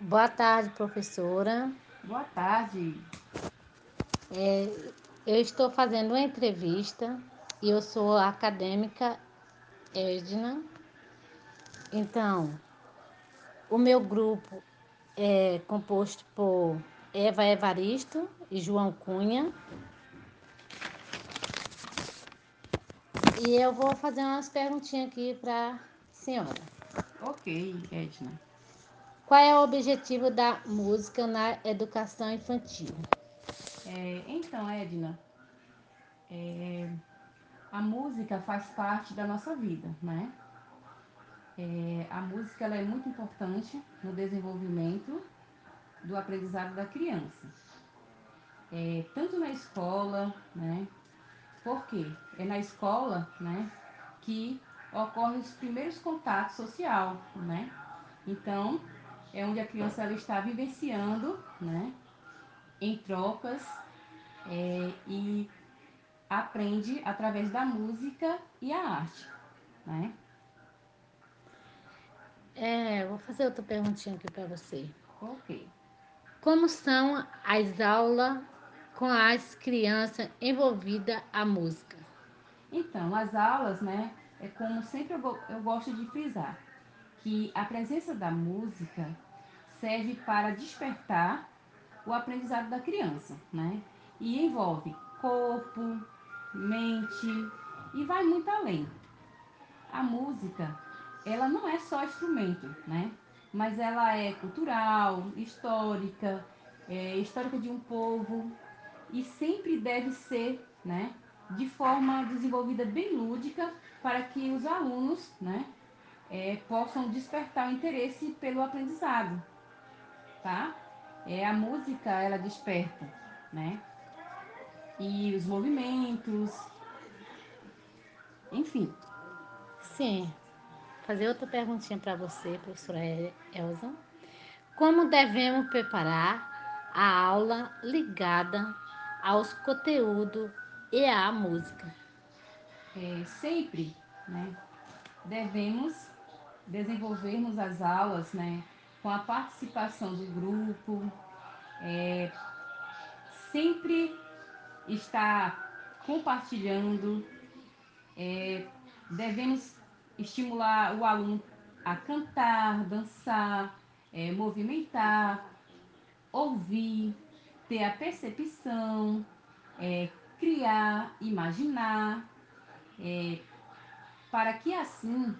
Boa tarde, professora. Boa tarde. É, eu estou fazendo uma entrevista e eu sou a acadêmica Edna. Então, o meu grupo é composto por Eva Evaristo e João Cunha. E eu vou fazer umas perguntinhas aqui para a senhora. Ok, Edna. Qual é o objetivo da música na educação infantil? É, então, Edna, é, a música faz parte da nossa vida, né? É, a música ela é muito importante no desenvolvimento do aprendizado da criança. É, tanto na escola, né? Porque é na escola, né, que ocorrem os primeiros contatos social, né? Então, é onde a criança ela está vivenciando, né, em trocas é, e aprende através da música e a arte, né? É, vou fazer outra perguntinha aqui para você. Ok. Como são as aulas com as crianças envolvidas a música? Então, as aulas, né, é como sempre eu, eu gosto de frisar, que a presença da música serve para despertar o aprendizado da criança, né? E envolve corpo, mente e vai muito além. A música, ela não é só instrumento, né? Mas ela é cultural, histórica, é, histórica de um povo e sempre deve ser, né? De forma desenvolvida bem lúdica para que os alunos, né? É, possam despertar o interesse pelo aprendizado, tá? É, a música, ela desperta, né? E os movimentos, enfim, Sim. Fazer outra perguntinha para você, professora Elza. Como devemos preparar a aula ligada aos conteúdos e à música? é, sempre, né? Devemos desenvolvermos as aulas, né? Com a participação do grupo, é, sempre estar compartilhando, é, devemos estimular o aluno a cantar, dançar, é, movimentar, ouvir, ter a percepção, é, criar, imaginar, é, para que assim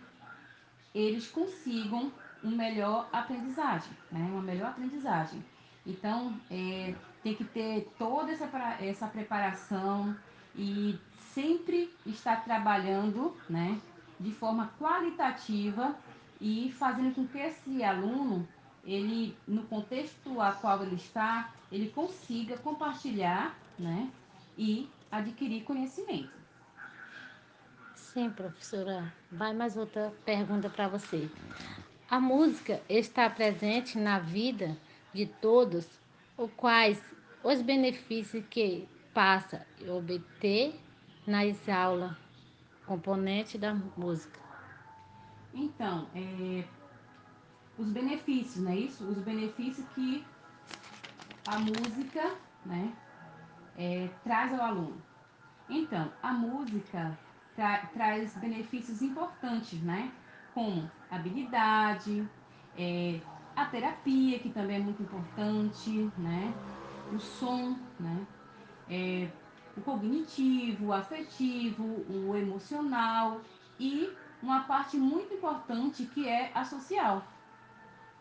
eles consigam um melhor aprendizagem, né? uma melhor aprendizagem. Então, é, tem que ter toda essa, essa preparação e sempre estar trabalhando né, de forma qualitativa e fazendo com que esse aluno, ele, no contexto a qual ele está, ele consiga compartilhar né, e adquirir conhecimento. Sim, professora. Vai mais outra pergunta para você. A música está presente na vida de todos, ou quais os benefícios que passa a obter nas aulas componente da música? Então, é, os benefícios, não é isso? Os benefícios que a música né, é, traz ao aluno. Então, a música tra traz benefícios importantes, né? Como habilidade, é, a terapia, que também é muito importante, né? O som, né? É, o cognitivo, o afetivo, o emocional e uma parte muito importante que é a social,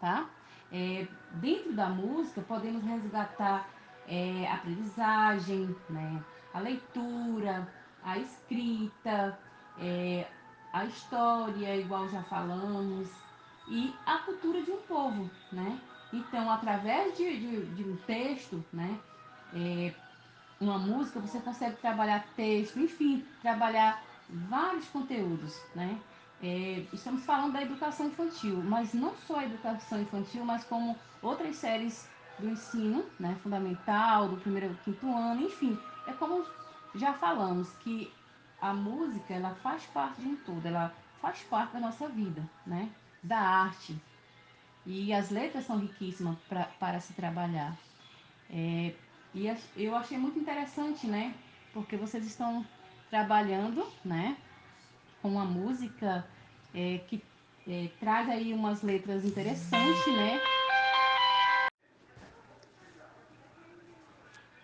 tá? É, dentro da música podemos resgatar é, a aprendizagem, né? a leitura, a escrita, é, a história, igual já falamos, e a cultura de um povo, né? Então, através de, de, de um texto, né? É, uma música, você consegue trabalhar texto, enfim, trabalhar vários conteúdos, né? É, estamos falando da educação infantil, mas não só a educação infantil, mas como outras séries do ensino, né, fundamental, do primeiro ao quinto ano, enfim, é como já falamos que a música ela faz parte de um todo, ela faz parte da nossa vida, né, da arte. E as letras são riquíssimas pra, para se trabalhar. É, e eu achei muito interessante, né? Porque vocês estão trabalhando, né? Com uma música é, que é, traz aí umas letras interessantes, né?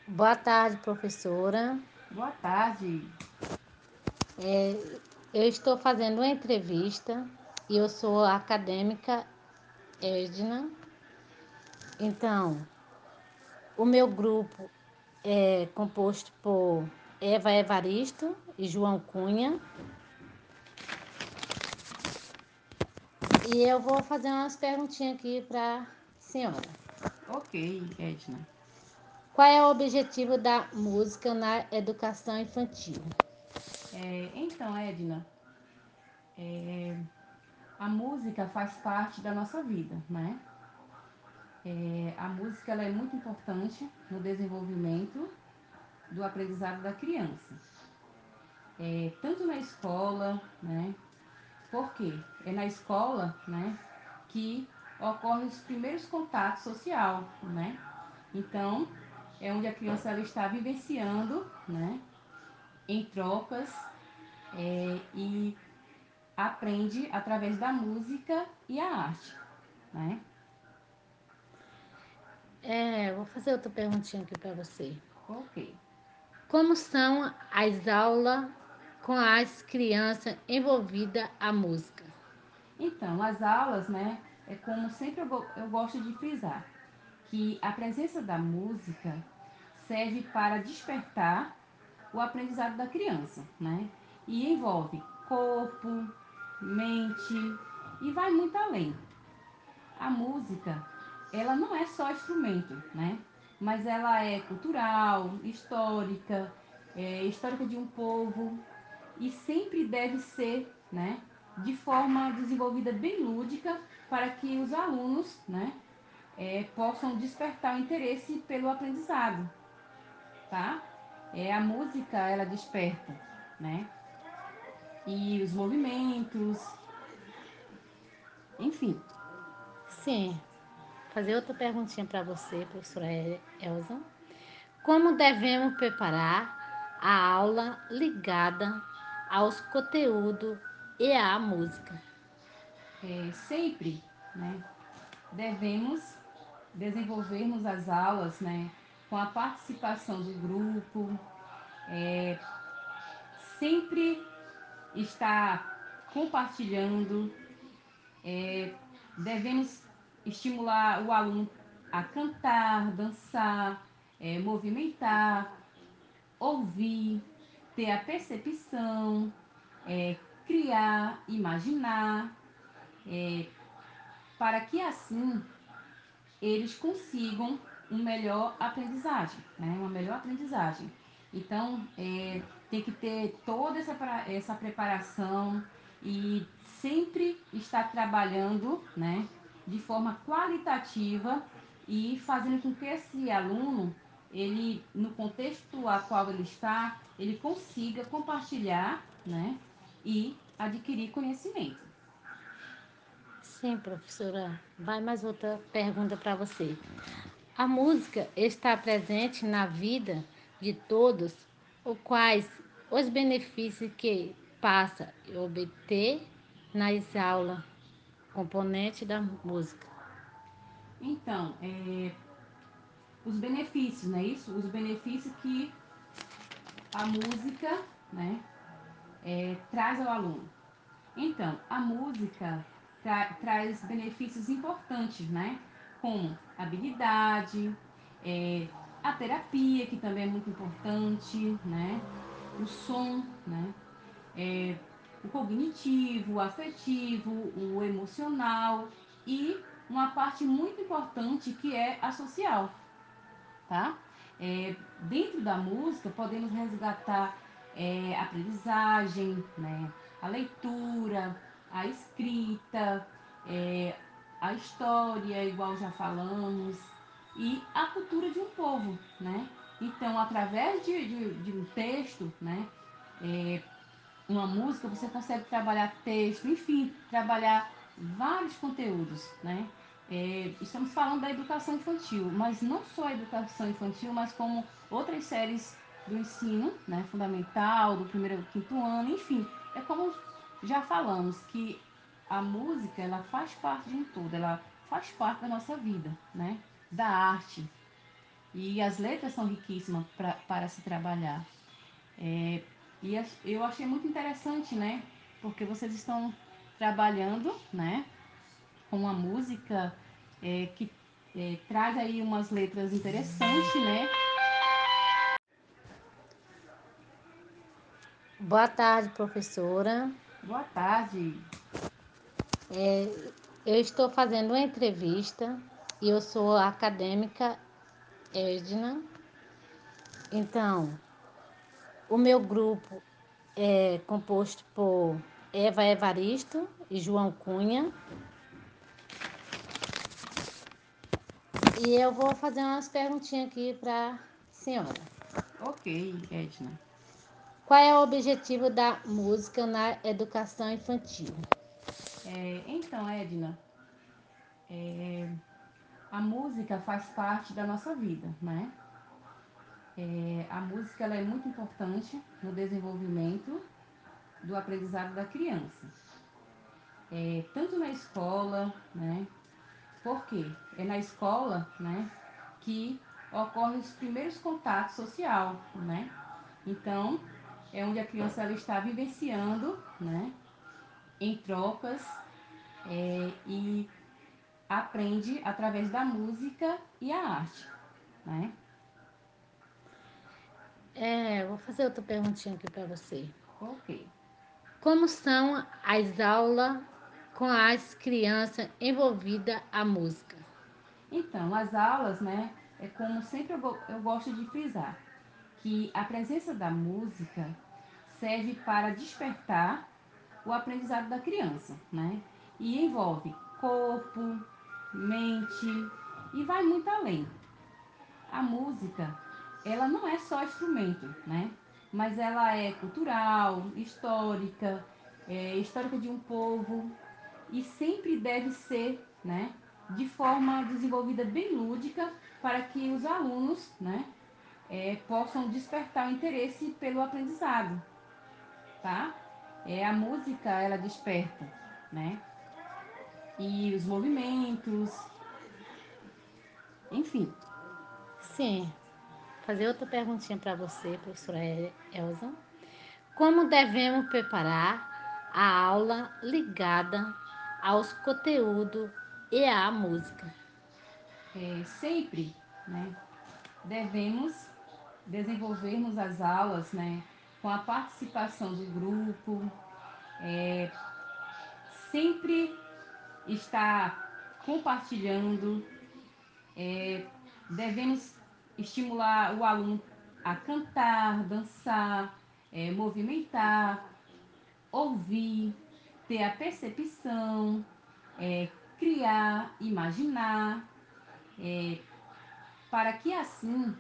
Boa tarde, professora. Boa tarde. É, eu estou fazendo uma entrevista e eu sou a acadêmica Edna. Então, o meu grupo é composto por Eva Evaristo e João Cunha. E eu vou fazer umas perguntinhas aqui para a senhora. Ok, Edna. Qual é o objetivo da música na educação infantil? É, então, Edna, é, a música faz parte da nossa vida, né? É, a música ela é muito importante no desenvolvimento do aprendizado da criança. É, tanto na escola, né? Porque é na escola, né, que ocorrem os primeiros contatos social, né? Então, é onde a criança ela está vivenciando, né, em trocas é, e aprende através da música e a arte, né? É, vou fazer outra perguntinha aqui para você. Ok. Como são as aulas com as crianças envolvidas a música? Então, as aulas, né, é como sempre eu, eu gosto de frisar, que a presença da música serve para despertar o aprendizado da criança, né? E envolve corpo, mente e vai muito além. A música, ela não é só instrumento, né? Mas ela é cultural, histórica, é, histórica de um povo e sempre deve ser, né? De forma desenvolvida bem lúdica para que os alunos, né? É, possam despertar o interesse pelo aprendizado, tá? É, a música, ela desperta, né? E os movimentos, enfim. Sim. Fazer outra perguntinha para você, professora Elza. Como devemos preparar a aula ligada aos conteúdos e à música? É, sempre, né? Devemos desenvolvermos as aulas, né? Com a participação do grupo, é, sempre estar compartilhando, é, devemos estimular o aluno a cantar, dançar, é, movimentar, ouvir, ter a percepção, é, criar, imaginar, é, para que assim eles consigam um melhor aprendizagem, né? uma melhor aprendizagem. Então, é, tem que ter toda essa, essa preparação e sempre estar trabalhando né, de forma qualitativa e fazendo com que esse aluno, ele, no contexto a qual ele está, ele consiga compartilhar né, e adquirir conhecimento. Sim, professora. Vai mais outra pergunta para você. A música está presente na vida de todos, ou quais os benefícios que passa a obter nas aulas componente da música? Então, é, os benefícios, não é isso? Os benefícios que a música, né, é, traz ao aluno. Então, a música tra traz benefícios importantes, né? Como habilidade, é, a terapia, que também é muito importante, né? O som, né? É, o cognitivo, o afetivo, o emocional e uma parte muito importante que é a social, tá? É, dentro da música podemos resgatar é, aprendizagem, né? a leitura, a escrita, é, a história, igual já falamos, e a cultura de um povo, né? Então, através de, de, de um texto, né? É, uma música, você consegue trabalhar texto, enfim, trabalhar vários conteúdos, né? é, estamos falando da educação infantil, mas não só a educação infantil, mas como outras séries do ensino né, fundamental, do primeiro ao quinto ano, enfim. É como já falamos, que a música ela faz parte de todo, ela faz parte da nossa vida, né? da arte. E as letras são riquíssimas pra, para se trabalhar. É, e eu achei muito interessante, né? Porque vocês estão trabalhando, né? Com uma música é, que é, traz aí umas letras interessantes, né? Boa tarde, professora. Boa tarde. É, eu estou fazendo uma entrevista e eu sou a acadêmica Edna. Então, o meu grupo é composto por Eva Evaristo e João Cunha. E eu vou fazer umas perguntinhas aqui para a senhora. Ok, Edna. Qual é o objetivo da música na educação infantil? É, então, Edna, é, a música faz parte da nossa vida, né? É, a música ela é muito importante no desenvolvimento do aprendizado da criança. É, tanto na escola, né? Porque é na escola, né, que ocorrem os primeiros contatos social, né? Então, é onde a criança ela está vivenciando, né, em trocas é, e aprende através da música e a arte, né? É, vou fazer outra perguntinha aqui para você. Ok. Como são as aulas com as crianças envolvidas a música? Então, as aulas, né, é como sempre eu, eu gosto de frisar, que a presença da música serve para despertar o aprendizado da criança, né? E envolve corpo, mente e vai muito além. A música, ela não é só instrumento, né? Mas ela é cultural, histórica, é histórica de um povo e sempre deve ser, né, de forma desenvolvida bem lúdica para que os alunos, né, é, possam despertar o interesse pelo aprendizado, tá? É, a música, ela desperta, né? E os movimentos, enfim. Sim. Fazer outra perguntinha para você, professora Elza. Como devemos preparar a aula ligada aos conteúdos e à música? É, sempre, né, devemos desenvolvermos as aulas, né, com a participação do grupo, é, sempre estar compartilhando, é, devemos estimular o aluno a cantar, dançar, é, movimentar, ouvir, ter a percepção, é, criar, imaginar, é, para que assim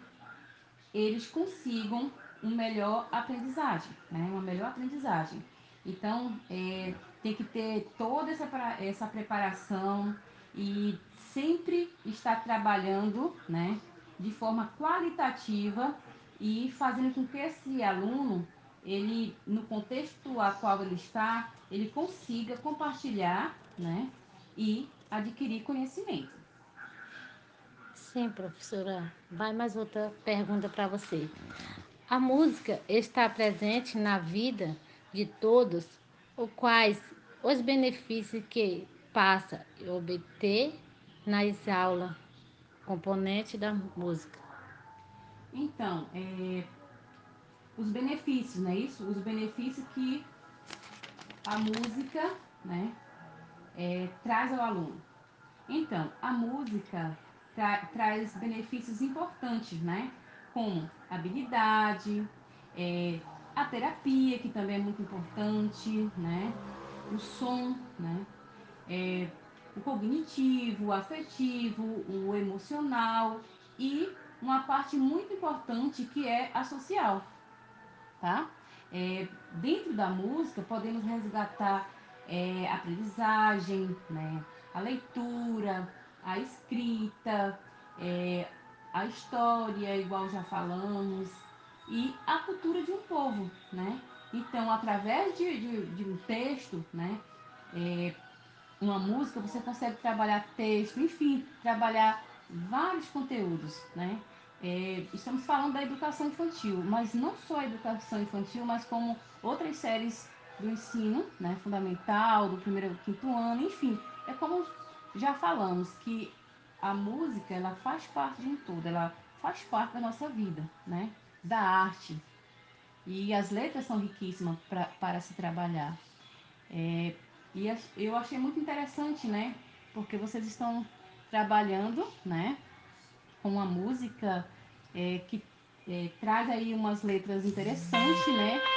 eles consigam um melhor aprendizagem, né? uma melhor aprendizagem. Então, é, tem que ter toda essa, essa preparação e sempre estar trabalhando né, de forma qualitativa e fazendo com que esse aluno, ele, no contexto a qual ele está, ele consiga compartilhar né, e adquirir conhecimento. Sim, professora. Vai mais outra pergunta para você. A música está presente na vida de todos, ou quais os benefícios que passa a obter nas aulas, componente da música? Então, é, os benefícios, não é isso? Os benefícios que a música, né, é, traz ao aluno. Então, a música tra traz benefícios importantes, né? Como habilidade, é, a terapia, que também é muito importante, né? O som, né? É, o cognitivo, o afetivo, o emocional e uma parte muito importante que é a social, tá? É, dentro da música podemos resgatar é, aprendizagem, né? a leitura, a escrita, é, a história, igual já falamos, e a cultura de um povo, né? Então, através de, de, de um texto, né? É, uma música, você consegue trabalhar texto, enfim, trabalhar vários conteúdos, né? É, estamos falando da educação infantil, mas não só a educação infantil, mas como outras séries do ensino, né, fundamental, do primeiro ao quinto ano, enfim, é como já falamos que a música ela faz parte de todo, ela faz parte da nossa vida, né, da arte e as letras são riquíssimas pra, para se trabalhar. É, e eu achei muito interessante, né, porque vocês estão trabalhando, né, com uma música é, que é, traz aí umas letras interessantes, né?